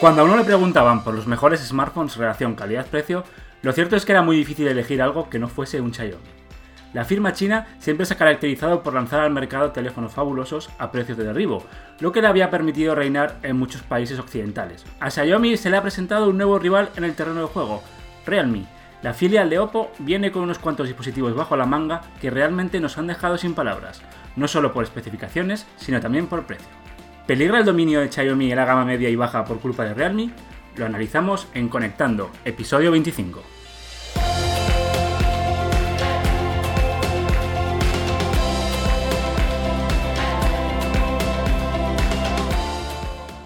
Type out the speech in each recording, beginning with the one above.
Cuando a uno le preguntaban por los mejores smartphones relación calidad-precio, lo cierto es que era muy difícil elegir algo que no fuese un Xiaomi. La firma china siempre se ha caracterizado por lanzar al mercado teléfonos fabulosos a precios de derribo, lo que le había permitido reinar en muchos países occidentales. A Xiaomi se le ha presentado un nuevo rival en el terreno de juego, Realme. La filial de Oppo viene con unos cuantos dispositivos bajo la manga que realmente nos han dejado sin palabras, no solo por especificaciones, sino también por precio. ¿Peligra el dominio de Xiaomi en la gama media y baja por culpa de Realme? Lo analizamos en Conectando, episodio 25.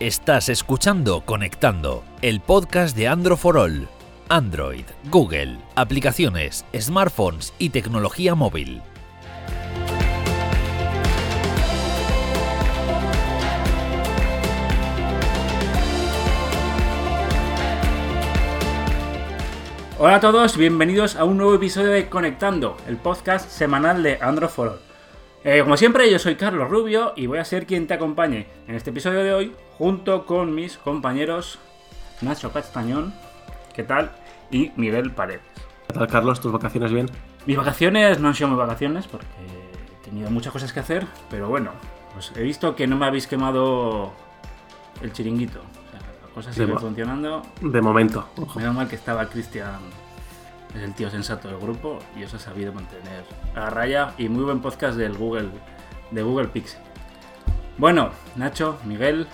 Estás escuchando Conectando, el podcast de Android for All. Android, Google, aplicaciones, smartphones y tecnología móvil. Hola a todos, bienvenidos a un nuevo episodio de Conectando, el podcast semanal de Android for All. Eh, como siempre, yo soy Carlos Rubio y voy a ser quien te acompañe en este episodio de hoy, junto con mis compañeros Nacho Castañón, ¿qué tal? Y Miguel Paredes. ¿Qué tal, Carlos? ¿Tus vacaciones bien? Mis vacaciones no han sido mis vacaciones porque he tenido muchas cosas que hacer, pero bueno, pues he visto que no me habéis quemado el chiringuito. O sea, la cosa sigue De mo- funcionando. De momento. ojo. Menos mal que estaba Cristian, es el tío sensato del grupo, y os ha sabido mantener a raya. Y muy buen podcast del Google, de Google Pixel. Bueno, Nacho, Miguel,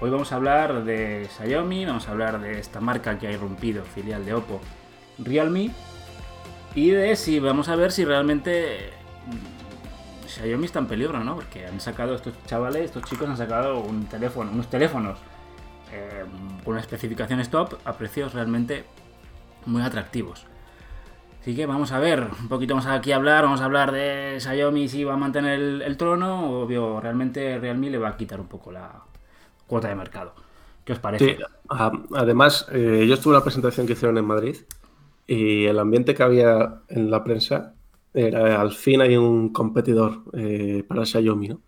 hoy vamos a hablar de Xiaomi, vamos a hablar de esta marca que ha irrumpido, filial de Oppo, Realme, y de si vamos a ver si realmente mm, Xiaomi está en peligro, ¿no? Porque han sacado estos chavales, estos chicos han sacado un teléfono, unos teléfonos eh, con unas especificaciones top a precios realmente muy atractivos. Así que vamos a ver, un poquito vamos aquí a hablar, vamos a hablar de Xiaomi si va a mantener el, el trono obvio, realmente Realme le va a quitar un poco la cuota de mercado. ¿Qué os parece? Sí, además, eh, yo estuve en la presentación que hicieron en Madrid y el ambiente que había en la prensa era al fin hay un competidor eh, para Xiaomi, ¿no?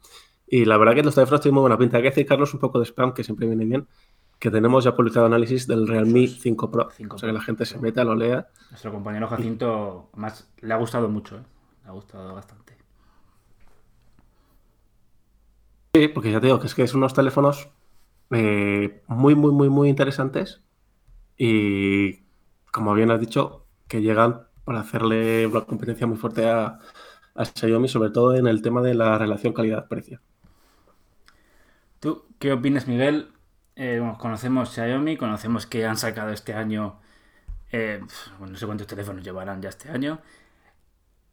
Y la verdad que los teléfonos tienen muy buena pinta. Hay que decir, Carlos, un poco de spam, que siempre viene bien, que tenemos ya publicado análisis del Realme 5 Pro. 5 o sea, que la gente se meta, lo lea. Nuestro compañero Jacinto, más le ha gustado mucho, ¿eh? le ha gustado bastante. Sí, porque ya te digo que es que son unos teléfonos eh, muy, muy, muy, muy interesantes y, como bien has dicho, que llegan para hacerle una competencia muy fuerte a, a Xiaomi, sobre todo en el tema de la relación calidad-precio. ¿Tú qué opinas, Miguel? Eh, bueno, conocemos Xiaomi, conocemos que han sacado este año, eh, no sé cuántos teléfonos llevarán ya este año.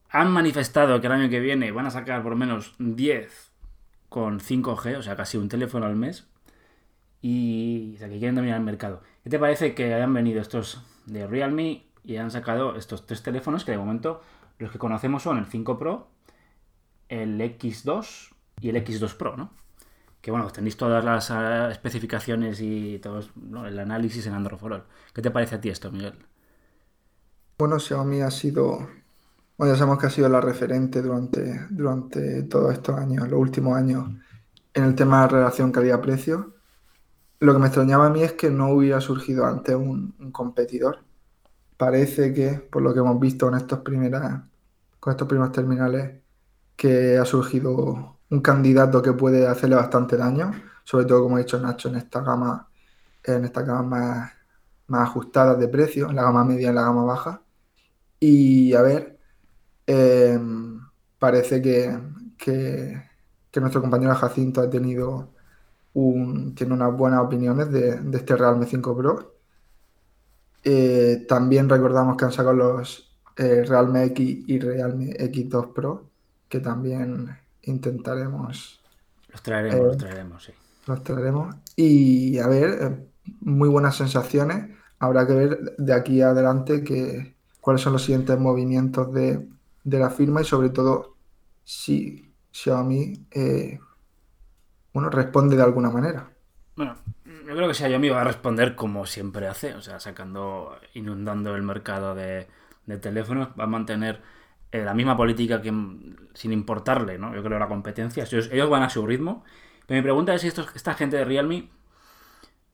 Han manifestado que el año que viene van a sacar por lo menos 10 con 5G, o sea, casi un teléfono al mes. Y o que quieren dominar el mercado. ¿Qué te parece que hayan venido estos de Realme y han sacado estos tres teléfonos que de momento los que conocemos son el 5 Pro, el X2 y el X2 Pro, ¿no? Que bueno, tenéis todas las ah, especificaciones y todo el análisis en Android for All. ¿Qué te parece a ti esto, Miguel? Bueno, Xiaomi ha sido, bueno, ya sabemos que ha sido la referente durante, durante todos estos años, los últimos años, en el tema de relación calidad-precio. Lo que me extrañaba a mí es que no hubiera surgido antes un, competidor. Parece que, por lo que hemos visto con estos primeras, con estos primeros terminales, que ha surgido un candidato que puede hacerle bastante daño, sobre todo, como ha dicho Nacho, en esta gama, en esta gama más, más ajustadas de precio, en la gama media y en la gama baja. Y a ver, eh, parece que, que- nuestro compañero Jacinto ha tenido tiene unas buenas opiniones de, de este Realme 5 Pro. Eh, también recordamos que han sacado los eh, Realme X y Realme X2 Pro, que también intentaremos Los traeremos, Eh, los traeremos, sí. los traeremos. Y a ver, eh, muy buenas sensaciones. Habrá que ver de aquí adelante que, cuáles son los siguientes movimientos de, de la firma y sobre todo si Xiaomi eh, bueno, responde de alguna manera. Bueno, yo creo que Xiaomi va a responder como siempre hace, o sea, sacando, inundando el mercado de, de teléfonos, va a mantener eh, la misma política que sin importarle, ¿no? Yo creo la competencia, ellos, ellos van a su ritmo. Pero mi pregunta es si estos- esta gente de Realme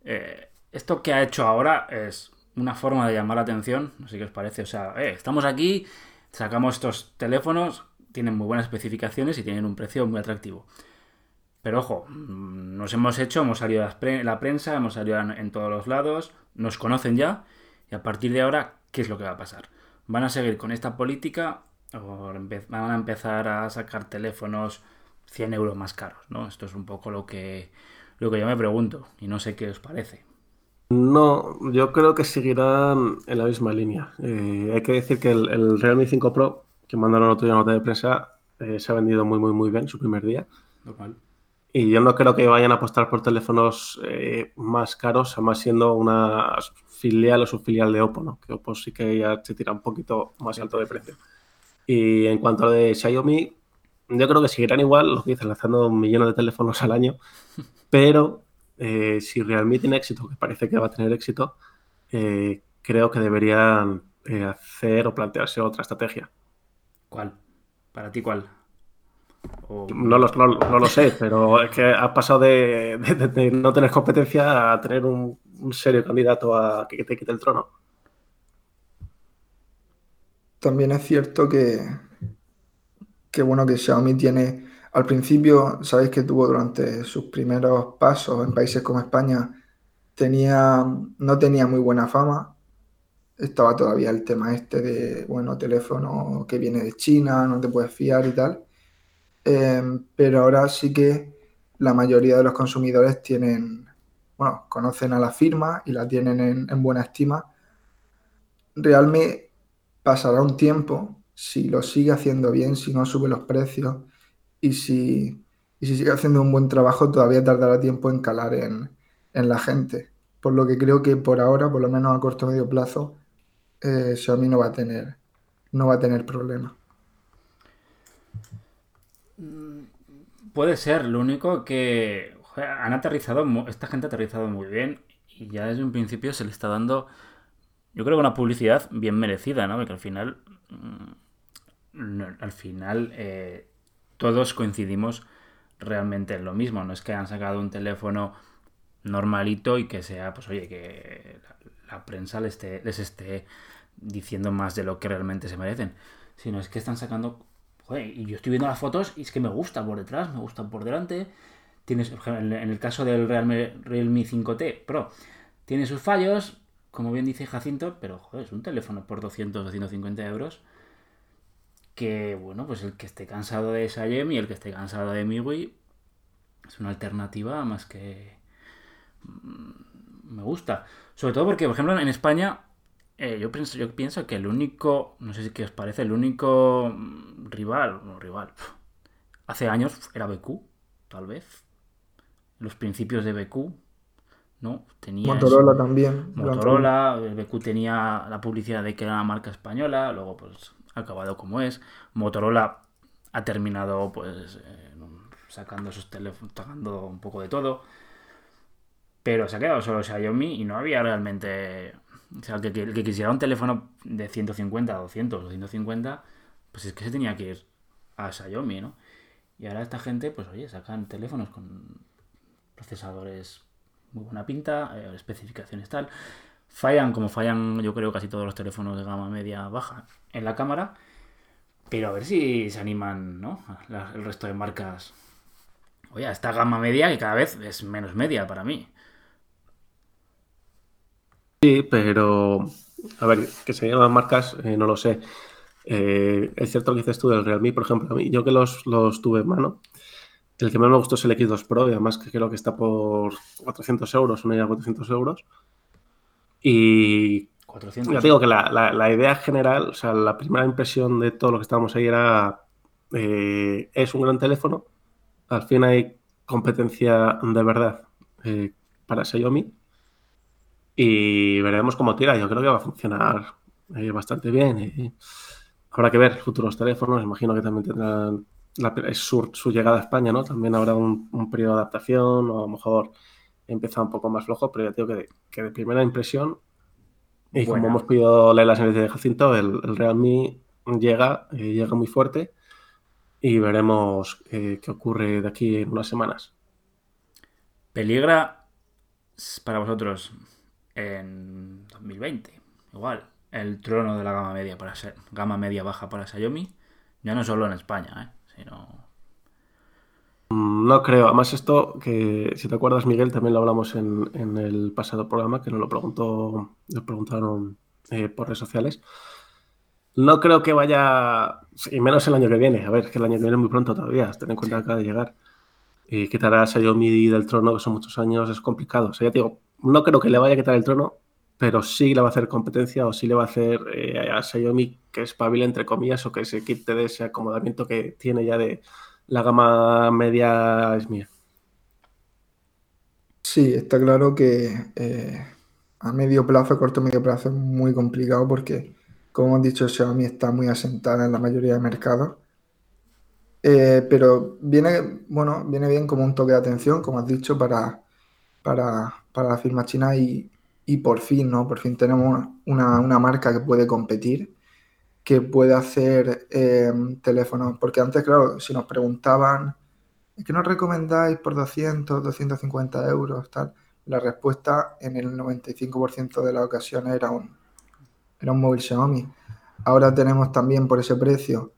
eh, esto que ha hecho ahora es una forma de llamar la atención, no sé qué os parece. O sea, eh, estamos aquí, sacamos estos teléfonos, tienen muy buenas especificaciones y tienen un precio muy atractivo. Pero ojo, mm, nos hemos hecho, hemos salido en la prensa, hemos salido en todos los lados, nos conocen ya, y a partir de ahora, ¿qué es lo que va a pasar? ¿Van a seguir con esta política o van a empezar a sacar teléfonos 100 euros más caros? ¿no? Esto es un poco lo que, lo que yo me pregunto y no sé qué os parece. No, yo creo que seguirán en la misma línea. Eh, hay que decir que el, Realme 5 Pro, que mandaron otro día nota de prensa, eh, se ha vendido muy, muy, muy bien su primer día. Y yo no creo que vayan a apostar por teléfonos eh, más caros, además siendo una filial o subfilial de Oppo, ¿no? Que Oppo sí que ya se tira un poquito más alto de precio. Y en cuanto a lo de Xiaomi, yo creo que seguirán igual, lo que dicen, lanzando millones de teléfonos al año, pero eh, si Realme tiene éxito, que parece que va a tener éxito, eh, creo que deberían hacer o plantearse otra estrategia. ¿Cuál? ¿Para ti cuál? No, lo, no, lo sé, pero es que has pasado de, no tener competencia a tener un, serio candidato a que te quite el trono. También es cierto que, que bueno que Xiaomi tiene al principio, sabéis que tuvo durante sus primeros pasos en países como España, tenía, no tenía muy buena fama. Estaba todavía el tema este de, bueno, teléfono que viene de China, no te puedes fiar y tal. Em, pero ahora sí que la mayoría de los consumidores tienen, bueno, conocen a la firma y la tienen en, buena estima. Realmente pasará un tiempo, si lo sigue haciendo bien, si no sube los precios y si, si sigue haciendo un buen trabajo, todavía tardará tiempo en calar en, la gente. Por lo que creo que por ahora, por lo menos a corto o medio plazo, eh, Xiaomi no va a tener, no va a tener problema. Puede ser, lo único que han aterrizado, esta gente ha aterrizado muy bien y ya desde un principio se le está dando, yo creo que una publicidad bien merecida, ¿no? Porque al final, mm, al final eh, todos coincidimos realmente en lo mismo, no es que han sacado un teléfono normalito y que sea, pues oye, que la, prensa les esté, les esté diciendo más de lo que realmente se merecen, sino es que están sacando y yo estoy viendo las fotos y es que me gusta por detrás, me gusta por delante. Tienes, en el caso del Realme, Realme 5T Pro, tiene sus fallos, como bien dice Jacinto, pero joder, es un teléfono por 200 250 euros. Que bueno, pues el que esté cansado de Xiaomi y el que esté cansado de MIUI es una alternativa más que mm, me gusta. Sobre todo porque, por ejemplo, en España eh, yo, pienso, yo pienso que el único, no sé si qué os parece, el único mm, rival, no rival, hace años era BQ, tal vez. Los principios de BQ, ¿no? Tenía Motorola también. Motorola, BQ tenía la publicidad de que era una marca española, luego pues ha acabado como es. Motorola ha terminado pues eh, sacando sus teléfonos, sacando un poco de todo. Pero se ha quedado solo Xiaomi y no había realmente o sea, el que, quisiera un teléfono de 150, 200 o 150, pues es que se tenía que ir a Xiaomi, ¿no? Y ahora esta gente, pues oye, sacan teléfonos con procesadores muy buena pinta, eh, especificaciones tal. Fallan como fallan, yo creo, casi todos los teléfonos de gama media baja en la cámara. Pero a ver si se animan, ¿no? el resto de marcas. Oye, esta gama media que cada vez es menos media para mí. Sí, pero a ver, que se llaman marcas, eh, no lo sé. Eh, es cierto que dices tú del Realme, por ejemplo, a mí, yo que los, tuve en mano, el que más me gustó es el X2 Pro, y además que creo que está por 400 euros, una idea 400 euros. Y 400. ya digo que la, idea general, o sea, la primera impresión de todo lo que estábamos ahí era, eh, es un gran teléfono, al fin hay competencia de verdad para Xiaomi y veremos cómo tira. Yo creo que va a funcionar eh, bastante bien. Habrá que ver futuros teléfonos. Imagino que también tendrán su, llegada a España, ¿no? También habrá un, periodo de adaptación o a lo mejor empieza un poco más flojo, pero ya digo que, que de primera impresión, y como hemos podido leer las análisis de Jacinto, el, Realme llega, eh, llega muy fuerte y veremos eh, qué ocurre de aquí en unas semanas. ¿Peligra para vosotros en 2020. Igual, el trono de la gama media para ser gama media baja para Xiaomi, ya no solo en España, ¿eh? Sino mm, no creo. Además, esto que, si te acuerdas, Miguel, también lo hablamos en, en el pasado programa, que nos lo preguntó, nos preguntaron eh, por redes sociales. No creo que vaya, y menos el año que viene. A ver, que el año que viene es muy pronto todavía, ten en cuenta que acaba de llegar. Y quitar a Xiaomi del trono, que son muchos años, es complicado. O sea, ya te digo, no creo que le vaya a quitar el trono, pero sí le va a hacer competencia o sí le va a hacer eh, a Xiaomi que es pavil, entre comillas, o que se quite de ese acomodamiento que tiene ya de la gama media es mía. Sí, está claro que eh, a medio plazo, a corto medio plazo es muy complicado porque, como hemos dicho, Xiaomi está muy asentada en la mayoría de mercados. Eh, pero viene, bueno, viene bien como un toque de atención, como has dicho, para, para, para la firma china y, y, por fin, ¿no? Por fin tenemos una, una marca que puede competir, que puede hacer eh, teléfonos, porque antes, claro, si nos preguntaban, ¿qué nos recomendáis por 200, 250 euros, tal? la respuesta en el 95% de las ocasiones era un, era un móvil Xiaomi. Ahora tenemos también por ese precio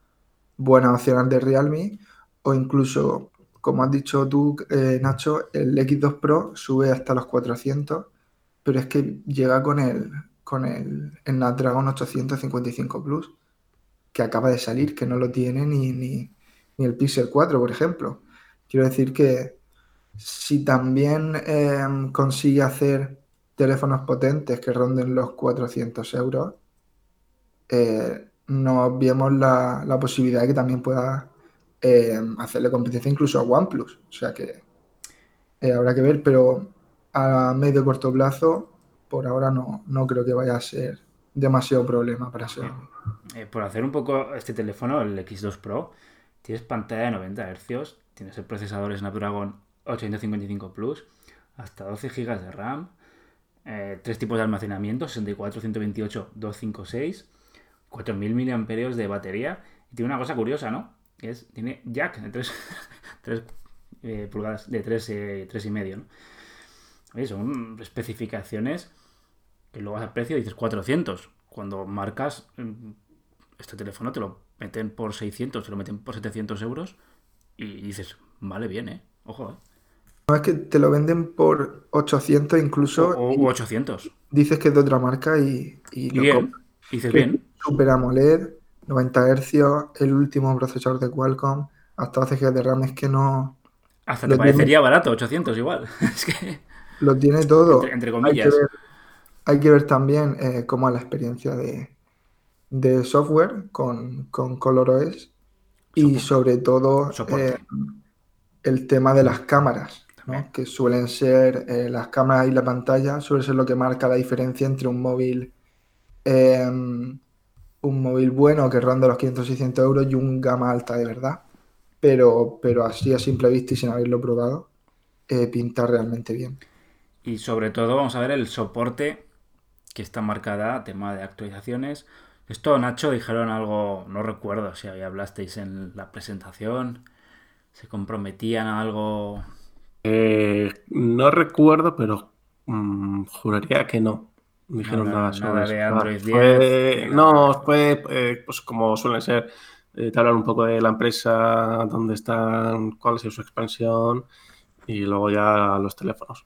buenas opciones de Realme o incluso, como has dicho tú, eh, Nacho, el X2 Pro sube hasta los 400, pero es que llega con el, con el, el Snapdragon 855 Plus, que acaba de salir, que no lo tiene ni, ni, el Pixel 4, por ejemplo. Quiero decir que si también eh, consigue hacer teléfonos potentes que ronden los 400 euros, eh, no vemos la, la, posibilidad de que también pueda eh, hacerle competencia incluso a OnePlus. O sea que eh, habrá que ver, pero a medio corto plazo, por ahora no, no creo que vaya a ser demasiado problema para ser. Eh, por hacer un poco este teléfono, el X2 Pro, tienes pantalla de 90 Hz, tienes el procesador Snapdragon 855 Plus, hasta 12 GB de RAM, eh, tres tipos de almacenamiento, 64, 128, 256, 4000 mAh de batería. Y tiene una cosa curiosa, ¿no? Es, tiene jack de 3, 3 eh, pulgadas, de 3, eh, 3 y medio, ¿no? Oye, son especificaciones que luego a precio dices 400. Cuando marcas este teléfono te lo meten por 600, te lo meten por 700 euros y dices, vale bien, ¿eh? Ojo, ¿eh? No es que te lo venden por 800 incluso. O, o 800. Dices que es de otra marca y, y lo bien. Dices bien. Super AMOLED, 90 Hz, el último procesador de Qualcomm, hasta 12 GB de RAM. Es que no. Hasta te parecería tiene... barato, 800 igual. es que. Lo tiene todo. Entre, entre comillas. Hay que ver, hay que ver también eh, cómo es la experiencia de, de software con, con ColorOS y sobre todo eh, el tema de las cámaras. ¿no? que suelen ser eh, las cámaras y la pantalla, suele ser lo que marca la diferencia entre un móvil eh, un móvil bueno que ronda los 500-600 euros y un gama alta de verdad. Pero, pero así a simple vista y sin haberlo probado, pinta realmente bien. Y sobre todo vamos a ver el soporte que está marcada, tema de actualizaciones. Esto, Nacho, dijeron algo, no recuerdo si hablasteis en la presentación, se comprometían a algo eh, no recuerdo, pero mmm, juraría que no. No dijeron nada, nada sobre nada de Android eso. Fue, no, fue eh, pues como suelen ser, eh, te hablan un poco de la empresa, dónde están, cuál es su expansión y luego ya los teléfonos.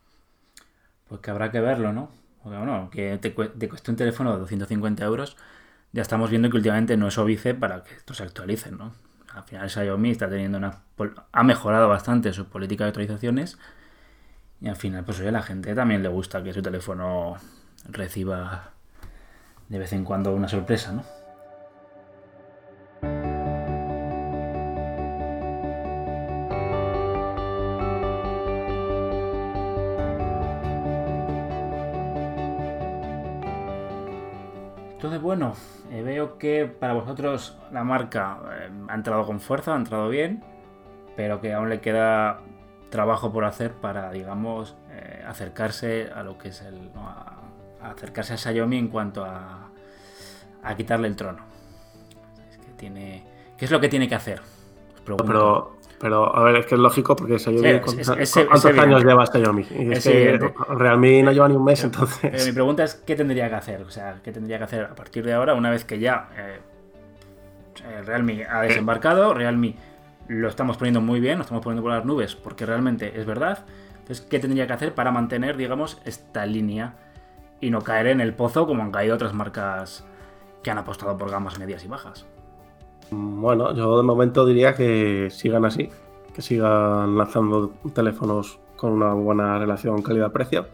Pues que habrá que verlo, ¿no? Porque bueno, que te, te cueste un teléfono de 250 euros, ya estamos viendo que últimamente no es óbice para que esto se actualice, ¿no? al final Xiaomi está teniendo una ha mejorado bastante su política de actualizaciones y al final pues oye, a la gente también le gusta que su teléfono reciba de vez en cuando una sorpresa, ¿no? Eh, veo que para vosotros la marca eh, ha entrado con fuerza, ha entrado bien, pero que aún le queda trabajo por hacer para, digamos, eh, acercarse a lo que es el. ¿no? acercarse a Xiaomi en cuanto a, a quitarle el trono. Es que tiene, ¿Qué es lo que tiene que hacer? Pero Pero, a ver, es que es lógico porque Xiaomi. Sí, es- ¿cuántos, es- es- cuántos es años lleva Xiaomi? Y es, Es que evidente. Realme no lleva ni un mes, Pero mi entonces. pregunta es, ¿qué tendría que hacer? O sea, ¿qué tendría que hacer a partir de ahora, una vez que ya eh, eh, Realme ha desembarcado, Realme lo estamos poniendo muy bien, lo estamos poniendo por las nubes, porque realmente es verdad. Entonces, ¿qué tendría que hacer para mantener, digamos, esta línea y no caer en el pozo como han caído otras marcas que han apostado por gamas medias y bajas? Bueno, yo de momento diría que sigan así, que sigan lanzando teléfonos con una buena relación calidad-precio.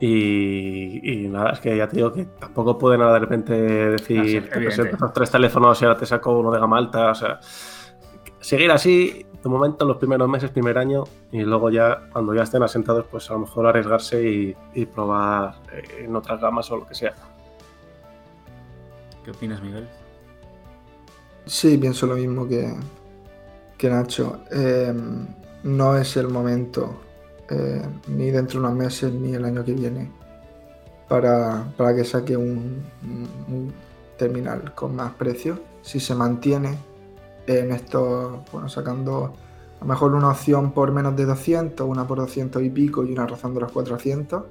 Y, y nada, es que ya te digo que tampoco pueden ahora de repente Ah, sí, decir, te presento estos tres teléfonos y ahora te saco uno de gama alta. O sea, seguir así, de momento, los primeros meses, primer año, y luego ya, cuando ya estén asentados, pues a lo mejor arriesgarse y, y probar eh, en otras gamas o lo que sea. ¿Qué opinas, Miguel? Sí, pienso lo mismo que, que Nacho. Eh, no es el momento, eh, ni dentro de unos meses, ni el año que viene, para, para que saque un, un terminal con más precio. Si se mantiene en esto, bueno, sacando a lo mejor una opción por menos de 200, una por 200 y pico y una rozando los 400,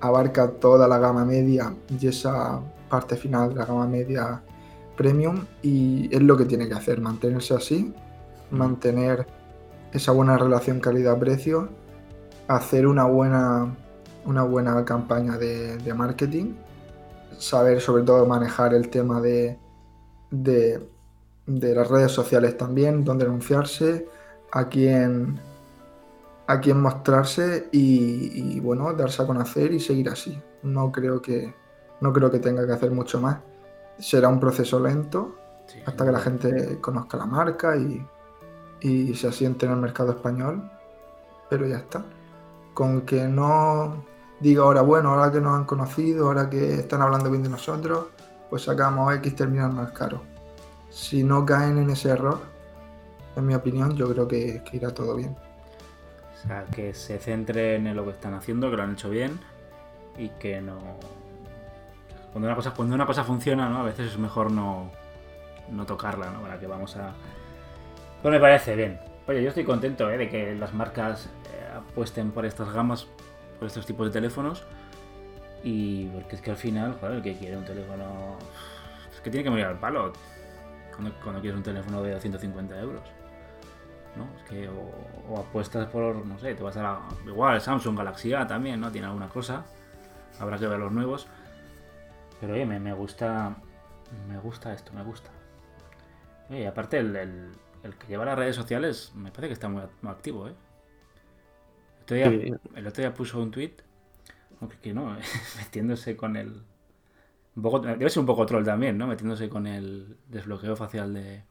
abarca toda la gama media y esa parte final de la gama media premium y es lo que tiene que hacer, mantenerse así, mantener esa buena relación calidad-precio, hacer una buena, una buena campaña de, de marketing, saber sobre todo manejar el tema de, de, de las redes sociales también, dónde anunciarse, a quién, a quién mostrarse y, y, bueno, darse a conocer y seguir así. No creo que, no creo que tenga que hacer mucho más. Será un proceso lento Sí, hasta que la gente conozca la marca y, y se asiente en el mercado español. Pero ya está. Con que no diga ahora, bueno, ahora que nos han conocido, ahora que están hablando bien de nosotros, pues sacamos X terminal más caro. Si no caen en ese error, en mi opinión, yo creo que, que irá todo bien. O sea, que se centren en lo que están haciendo, que lo han hecho bien y que no. Cuando una cosa, cuando una cosa funciona, ¿no? A veces es mejor no, no tocarla, ¿no? Para que vamos a. Pues me parece bien. Oye, yo estoy contento ¿eh? de que las marcas eh, apuesten por estas gamas, por estos tipos de teléfonos. Y porque es que al final, joder, el que quiere un teléfono. Es que tiene que morir al palo. Cuando, quieres un teléfono de 250 euros. ¿no? Es que o, apuestas por, no sé, te vas a la... Igual Samsung Galaxy A también, ¿no? Tiene alguna cosa. Habrá que ver los nuevos. Pero oye, me, me gusta... Me gusta esto, me gusta. Oye, y aparte el, el- el que lleva las redes sociales me parece que está muy, muy activo, ¿eh? El otro, día, Sí. el otro día puso un tweet, aunque que no, metiéndose con el... Un poco, debe ser un poco troll también, ¿no? Metiéndose con el desbloqueo facial de...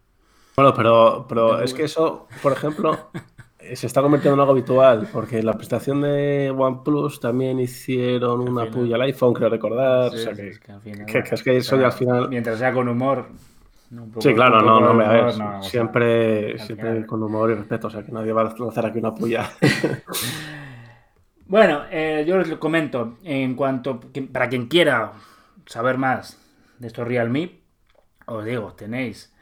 Bueno, pero, pero De es que eso, por ejemplo, se está convirtiendo en algo habitual, porque en la presentación de OnePlus también hicieron una final- puya al iPhone, creo recordar. Sí, o sea que- es que al final- que- que es que eso al final- Mientras sea con humor. ¿no? Un poco- Sí, claro, no, no, me a ver, no, a- siempre, siempre con humor y respeto, o sea que nadie va a lanzar aquí una puya. Bueno, eh, yo les comento, en cuanto, para quien quiera saber más de estos Realme, os digo, tenéis,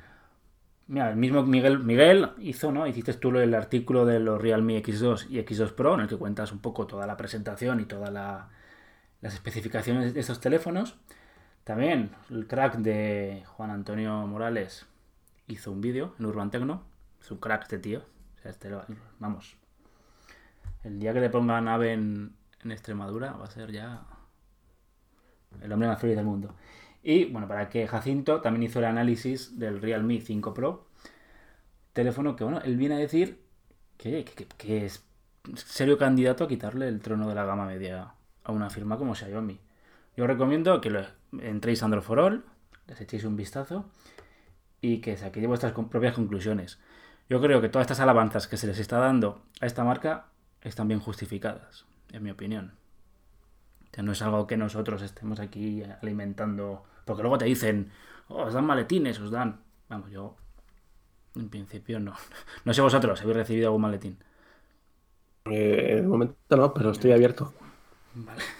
mira, el mismo Miguel, Miguel hizo, ¿no? Hiciste tú el artículo de los Realme X2 y X2 Pro, en el que cuentas un poco toda la presentación y todas la- las especificaciones de estos teléfonos. También el crack de Juan Antonio Morales hizo un vídeo en Urban Tecno. Es un crack este tío. Este vamos, el día que le pongan ave en, en Extremadura va a ser ya el hombre más feliz del mundo. Y bueno, para que Jacinto también hizo el análisis del Realme 5 Pro, teléfono que, bueno, él viene a decir que, es serio candidato a quitarle el trono de la gama media a una firma como Xiaomi. Yo recomiendo que lo entréis a Android for All, les echéis un vistazo y que saquéis vuestras propias conclusiones. Yo creo que todas estas alabanzas que se les está dando a esta marca están bien justificadas, en mi opinión. Sea, no es algo que nosotros estemos aquí alimentando. Porque luego te dicen, oh, os dan maletines, os dan. Vamos, yo. En principio no. No sé vosotros, ¿habéis recibido algún maletín? Eh, de momento no, pero estoy abierto. Vale.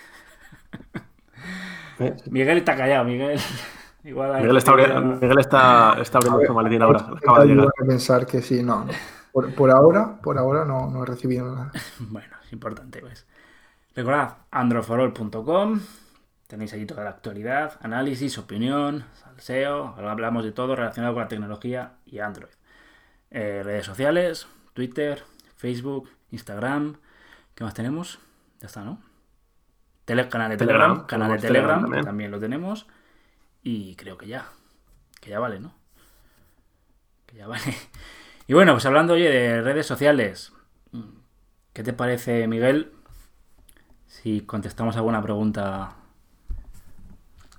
Eh, Miguel está callado, Miguel. Igual Miguel está, Miguel está, está abriendo su maletín ahora, acaba de Tengo llegar. que pensar que sí, no. no. Por, ahora, por ahora no, no he recibido nada. bueno, es importante, pues. Recordad, androforol.com. Tenéis allí toda la actualidad, análisis, opinión, salseo. Hablamos de todo relacionado con la tecnología y Android. Eh, redes sociales, Twitter, Facebook, Instagram. ¿Qué más tenemos? Ya está, ¿no? canal de Telegram, canal de Telegram, también. lo tenemos. Y creo que ya. Que ya vale, ¿no? Que ya vale. Y bueno, pues hablando oye de redes sociales. ¿Qué te parece, Miguel? Si contestamos alguna pregunta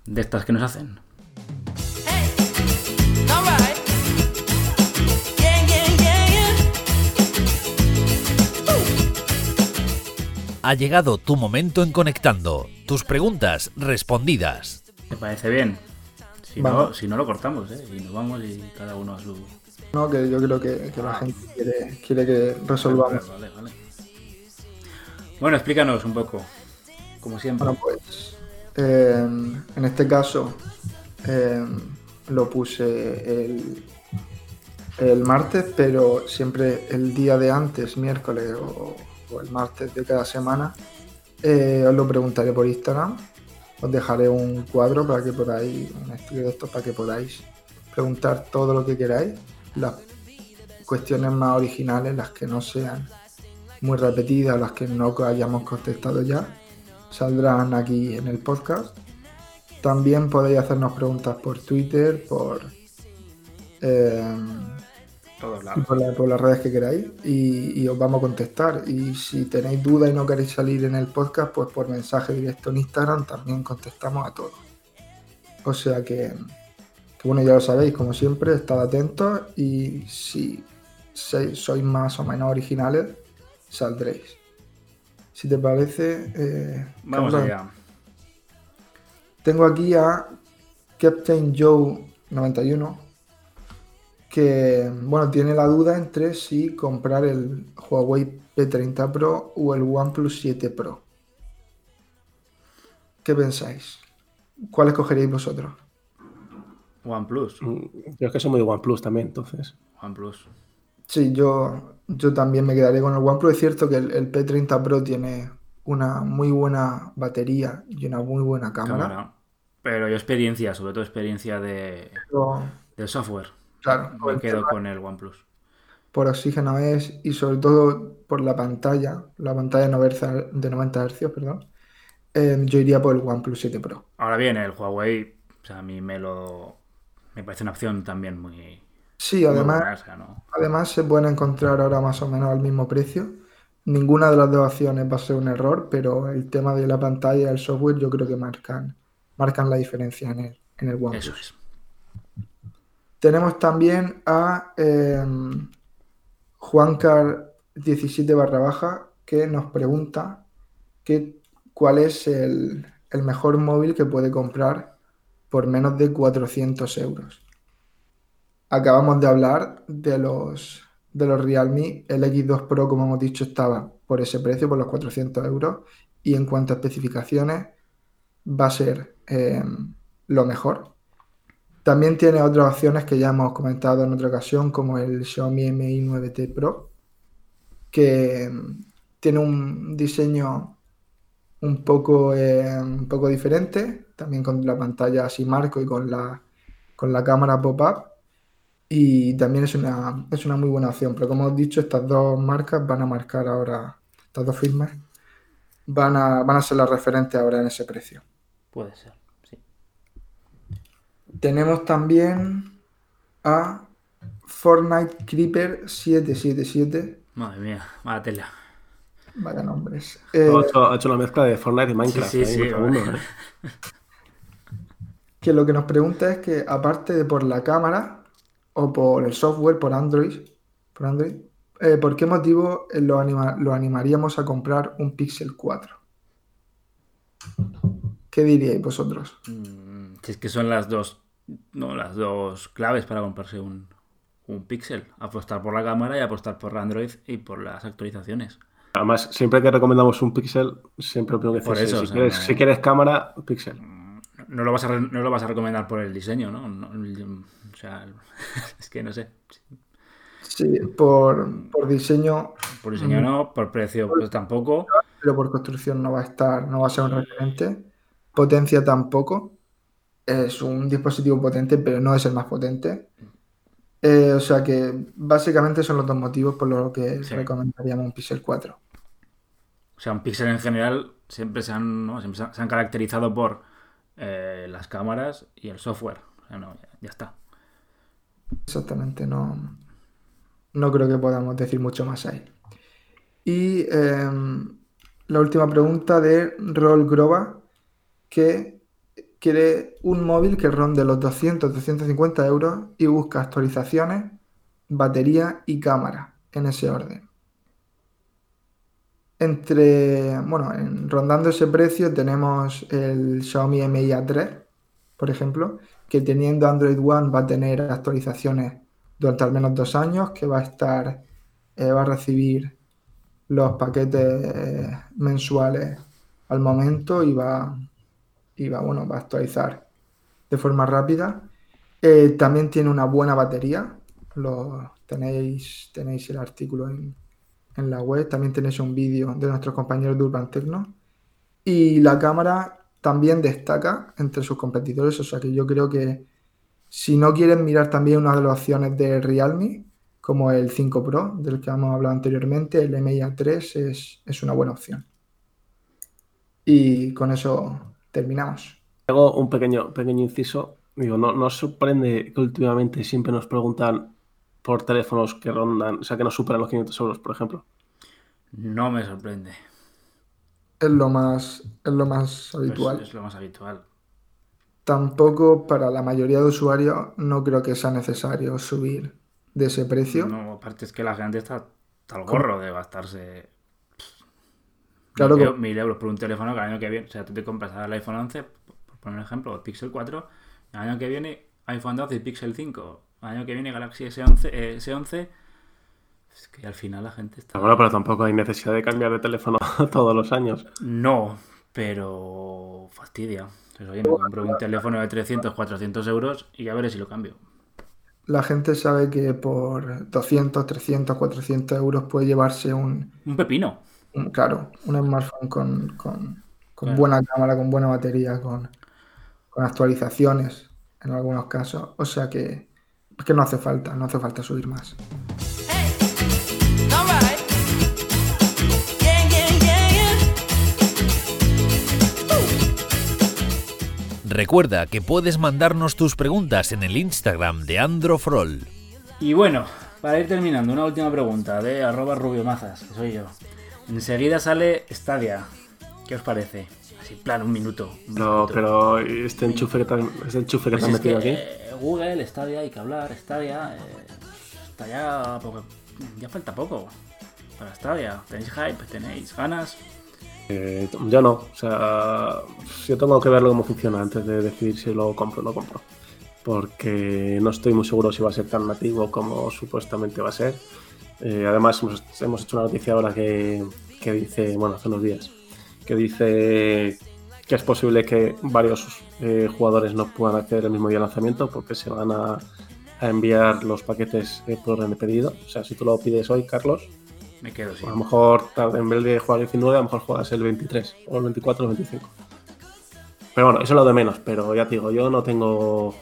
de estas que nos hacen. Ha llegado tu momento en Conectando. Tus preguntas respondidas. Me parece bien. Si, no, si no, lo cortamos, ¿eh? Y nos vamos y cada uno a su... No, que yo creo que, la gente quiere, quiere, que resolvamos. Vale, vale, Bueno, explícanos un poco, como siempre. Bueno, pues em, en este caso em, lo puse el, el martes, pero siempre el día de antes, miércoles o el martes de cada semana, eh, os lo preguntaré por Instagram. Os dejaré un cuadro para que podáis, un estudio de para que podáis preguntar todo lo que queráis. Las cuestiones más originales, las que no sean muy repetidas, las que no hayamos contestado ya, saldrán aquí en el podcast. También podéis hacernos preguntas por Twitter, por eh, por, las redes que queráis y, os vamos a contestar. Y si tenéis dudas y no queréis salir en el podcast, pues por mensaje directo en Instagram también contestamos a todos. O sea que, bueno, ya lo sabéis, como siempre, estad atentos y si sois más o menos originales, saldréis. Si te parece, eh, vamos allá. Tengo aquí a Captain Joe 91 que bueno, tiene la duda entre si comprar el Huawei P30 Pro o el OnePlus 7 Pro. ¿Qué pensáis? ¿Cuál escogeríais vosotros? OnePlus. Mm, yo es que soy muy OnePlus también, entonces. OnePlus. Sí, yo, yo también me quedaría con el OnePlus. Es cierto que el, P30 Pro tiene una muy buena batería y una muy buena cámara. Pero yo experiencia, sobre todo experiencia de, de software. Claro. Me quedo con el OnePlus. Por oxígeno es y sobre todo por la pantalla, la pantalla de 90 Hz, perdón. Em, yo iría por el OnePlus 7 Pro. Ahora bien, el Huawei, o sea, a mí me lo. Me parece una opción también muy. Sí, además, además se pueden encontrar ahora más o menos al mismo precio. Ninguna de las dos opciones va a ser un error, pero el tema de la pantalla y el software yo creo que marcan, marcan la diferencia en el, en el OnePlus. Eso es. Tenemos también a eh, Juancar17 barra baja que nos pregunta que, cuál es el, mejor móvil que puede comprar por menos de 400 euros. Acabamos de hablar de los, de los Realme. El X2 Pro, como hemos dicho, estaba por ese precio, por los 400 euros. Y en cuanto a especificaciones, va a ser eh, lo mejor. También tiene otras opciones que ya hemos comentado en otra ocasión, como el Xiaomi Mi 9T Pro, que mm, tiene un diseño un poco, eh, un poco diferente, también con la pantalla así marco y con la, con la cámara pop-up. Y también es una, es una muy buena opción, pero como he dicho, estas dos marcas van a marcar ahora, estas dos firmas, van a, van a ser las referentes ahora en ese precio. Puede ser. Tenemos también a Fortnite Creeper 777. Madre mía, vaya tela. Vaya nombres. Eh, ha, hecho, la mezcla de Fortnite y Minecraft. Sí, sí, ¿eh? Que lo que nos pregunta es que, aparte de por la cámara o por el software, por Android, por, Android, eh, ¿por qué motivo lo, lo animaríamos a comprar un Pixel 4? ¿Qué diríais vosotros? Mm, si es que son las dos no, las dos claves para comprarse un, un Pixel. Apostar por la cámara y apostar por Android y por las actualizaciones. Además, siempre que recomendamos un Pixel, siempre opino que por eso, si, quieres, cámara, Pixel. No lo, vas a no lo vas a recomendar por el diseño, ¿no? o sea, es que no sé. Sí, por, por diseño, Por diseño no, por precio pues tampoco. pero por construcción no va a estar, no va a ser un referente. Potencia tampoco. Es un dispositivo potente, pero no es el más potente. Eh, o sea que básicamente son los dos motivos por los que Sí. recomendaríamos un Pixel 4. O sea, un Pixel en general siempre se han, ¿no? Siempre se han caracterizado por eh, las cámaras y el software. Ya, está. Exactamente, no, no creo que podamos decir mucho más ahí. Y em, la última pregunta de Roll Grova, que quiere un móvil que ronde los 200-250 euros y busca actualizaciones, batería y cámara en ese orden. Entre, bueno, en- rondando ese precio tenemos el Xiaomi Mi A3, por ejemplo, que teniendo Android One va a tener actualizaciones durante al menos dos años, que va a estar, eh, va a recibir los paquetes eh, mensuales al momento y va, y va, bueno, va a actualizar de forma rápida. Eh, también tiene una buena batería, lo, tenéis, tenéis el artículo en, en la web, también tenéis un vídeo de nuestros compañeros de Urban Tecno. Y la cámara también destaca entre sus competidores, o sea que yo creo que si no quieren mirar también una de las opciones de Realme, como el 5 Pro, del que hemos hablado anteriormente, el MI A3 es, es una buena opción. Y con eso terminamos. Hago un pequeño, pequeño inciso. Digo, no nos sorprende que últimamente siempre nos preguntan por teléfonos que rondan, o sea, que no superan los 500 euros, por ejemplo. No me sorprende. Es lo más, es lo más Pues habitual. es lo más habitual. Tampoco para la mayoría de usuarios no creo que sea necesario subir de ese precio. No, aparte es que la gente está, está al gorro de gastarse Claro mil, que- mil euros por un teléfono que el año que viene, o sea, tú te compras el iPhone 11, por por poner un ejemplo, o Pixel 4, el año que viene iPhone 12 y Pixel 5, el año que viene Galaxy S11, eh, S11 es que al final la gente está... Bueno, pero tampoco hay necesidad de cambiar de teléfono todos los años. No, pero fastidia. Entonces, oye, me compro un teléfono de 300, 400 euros y ya veré si lo cambio. La gente sabe que por 200, 300, 400 euros puede llevarse un, Un pepino. un- claro, un smartphone con, con- con Claro. buena cámara, con buena batería, con, con actualizaciones en algunos casos. O sea que, que no hace falta, no hace falta subir más. Recuerda que puedes mandarnos tus preguntas en el Instagram de Androfrol. Y bueno, para ir terminando, una última pregunta de arroba rubiomazas, que soy yo. Enseguida sale Stadia. ¿Qué os parece? Así, en plan, un minuto. un No, minuto. pero este enchufe que te este enchufe que Pues te han es que, metido aquí. eh, Google, Stadia, hay que hablar, Stadia. eh, está ya. poco- ya falta poco para Stadia. ¿Tenéis hype? ¿Tenéis ganas? Eh, yo no, o sea, yo tengo que verlo cómo funciona antes de decidir si lo compro o no compro. Porque no estoy muy seguro si va a ser tan nativo como supuestamente va a ser. Eh, además, hemos, hemos hecho una noticia ahora que, que dice, bueno, hace unos días, que dice que es posible que varios eh, jugadores no puedan acceder el mismo día al lanzamiento porque se van a, a enviar los paquetes eh, por orden de pedido. O sea, si tú lo pides hoy, Carlos, Me quedo sin. a lo mejor en vez de jugar el 19, a lo mejor juegas el 23 o el 24 o el 25. Pero bueno, eso es lo de menos, pero ya te digo, yo no tengo... O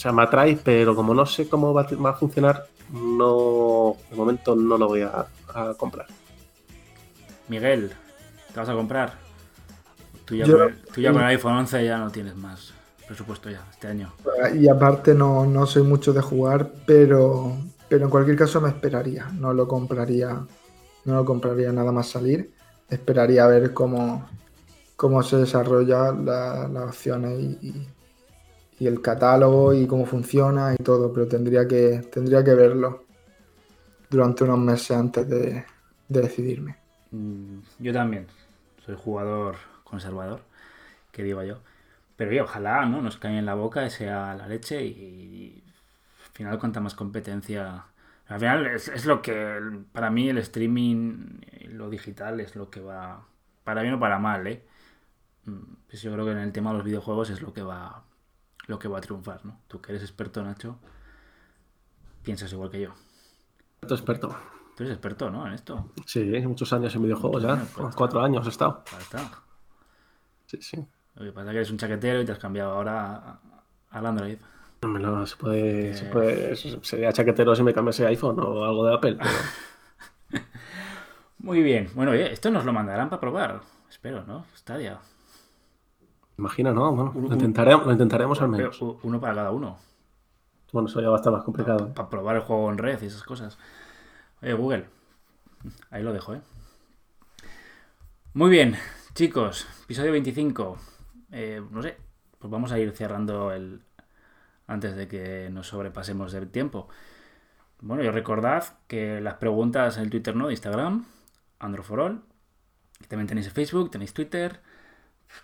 sea, me atrae, pero como no sé cómo va, a- va a funcionar, no... De momento no lo voy a, a comprar. Miguel, ¿te vas a comprar? Tú ya, Yo- con, el, tú ya con el iPhone 11 ya no tienes más presupuesto ya este año. Y aparte no, no soy mucho de jugar, pero, pero en cualquier caso me esperaría. No lo compraría, no lo compraría nada más salir. Esperaría a ver cómo, cómo se desarrolla la- las opciones y, y- y el catálogo y cómo funciona y todo, pero tendría que, tendría que verlo durante unos meses antes de, de decidirme. Mm, Yo también soy jugador conservador, que digo yo. Pero oye, ojalá ¿no? nos caiga en la boca sea la leche y, al final cuanta más competencia... Al final es, es lo que, para mí el streaming, lo digital es lo que va, para bien o para mal, ¿eh? Mm, Pues yo creo que en el tema de los videojuegos es lo que va, lo que va a triunfar, ¿no? Tú que eres experto, Nacho, piensas igual que yo. Experto, experto. Tú eres experto, ¿no? En esto. Sí, muchos años en videojuegos ya. Pues- Cuatro años he estado. Ahí está. Sí, sí. Lo que pasa es que eres un chaquetero y te has cambiado ahora al Android. No, me lo- se puede, se puede- sería chaquetero si me cambiase iPhone o algo de Apple. pero- Muy bien. Bueno, oye, esto nos lo mandarán para probar. Espero, ¿no? Stadia. Imagina, ¿no? Bueno, lo, intentaremos, lo intentaremos al menos. uno para cada uno. Bueno, eso ya va a estar más complicado. ¿eh? Para probar el juego en red y esas cosas. Oye, Google. Ahí lo dejo, ¿eh? Muy bien, chicos. Episodio 25. Eh, no sé. Pues vamos a ir cerrando el. Antes de que nos sobrepasemos del tiempo. Bueno, y recordad que las preguntas en el Twitter, ¿no? De Instagram, Androforol. También tenéis Facebook, tenéis Twitter,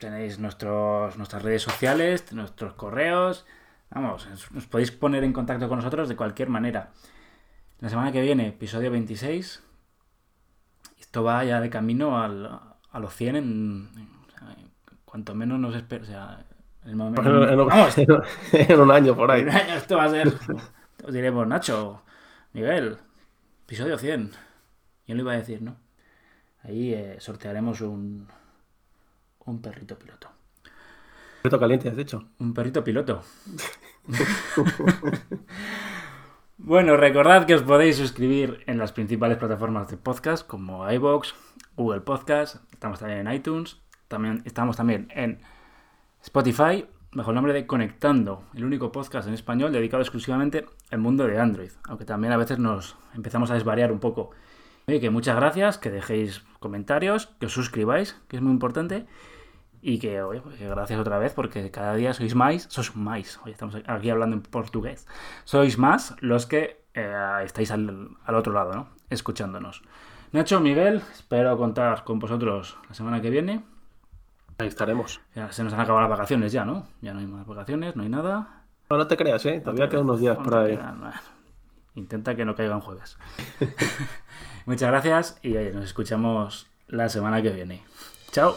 tenéis nuestros, nuestras redes sociales, nuestros correos. Vamos, os- os podéis poner en contacto con nosotros de cualquier manera. La semana que viene, episodio 26. Esto va ya de camino al- a los 100 en, cuanto menos nos espera. O sea, en el momento. En, en- Vamos, en un año por ahí. en un año esto va a ser. Os diremos, Nacho, Miguel, episodio 100. ¿Quién lo iba a decir, no? Ahí eh, sortearemos un, un perrito piloto. Reto caliente, has dicho. Un perrito piloto. bueno, recordad que os podéis suscribir en las principales plataformas de podcast como iVoox, Google Podcast, estamos también en iTunes, también estamos también en Spotify, bajo el nombre de Conectando, el único podcast en español dedicado exclusivamente al mundo de Android, aunque también a veces nos empezamos a desvariar un poco. Oye, que muchas gracias, que dejéis comentarios, que os suscribáis, que es muy importante. Y que, oye, pues que gracias otra vez porque cada día sois más, sois más, hoy estamos aquí hablando en portugués, sois más los que eh, estáis al, al otro lado, ¿no? Escuchándonos. Nacho, Miguel, espero contar con vosotros la semana que viene. Ahí estaremos. Ya se nos han acabado las vacaciones ya, ¿no? Ya no hay más vacaciones, no hay nada. No, no te creas, ¿eh? Todavía quedan unos días por ahí. Bueno, Intenta que no caigan jueves. Muchas gracias y nos escuchamos la semana que viene. Chao.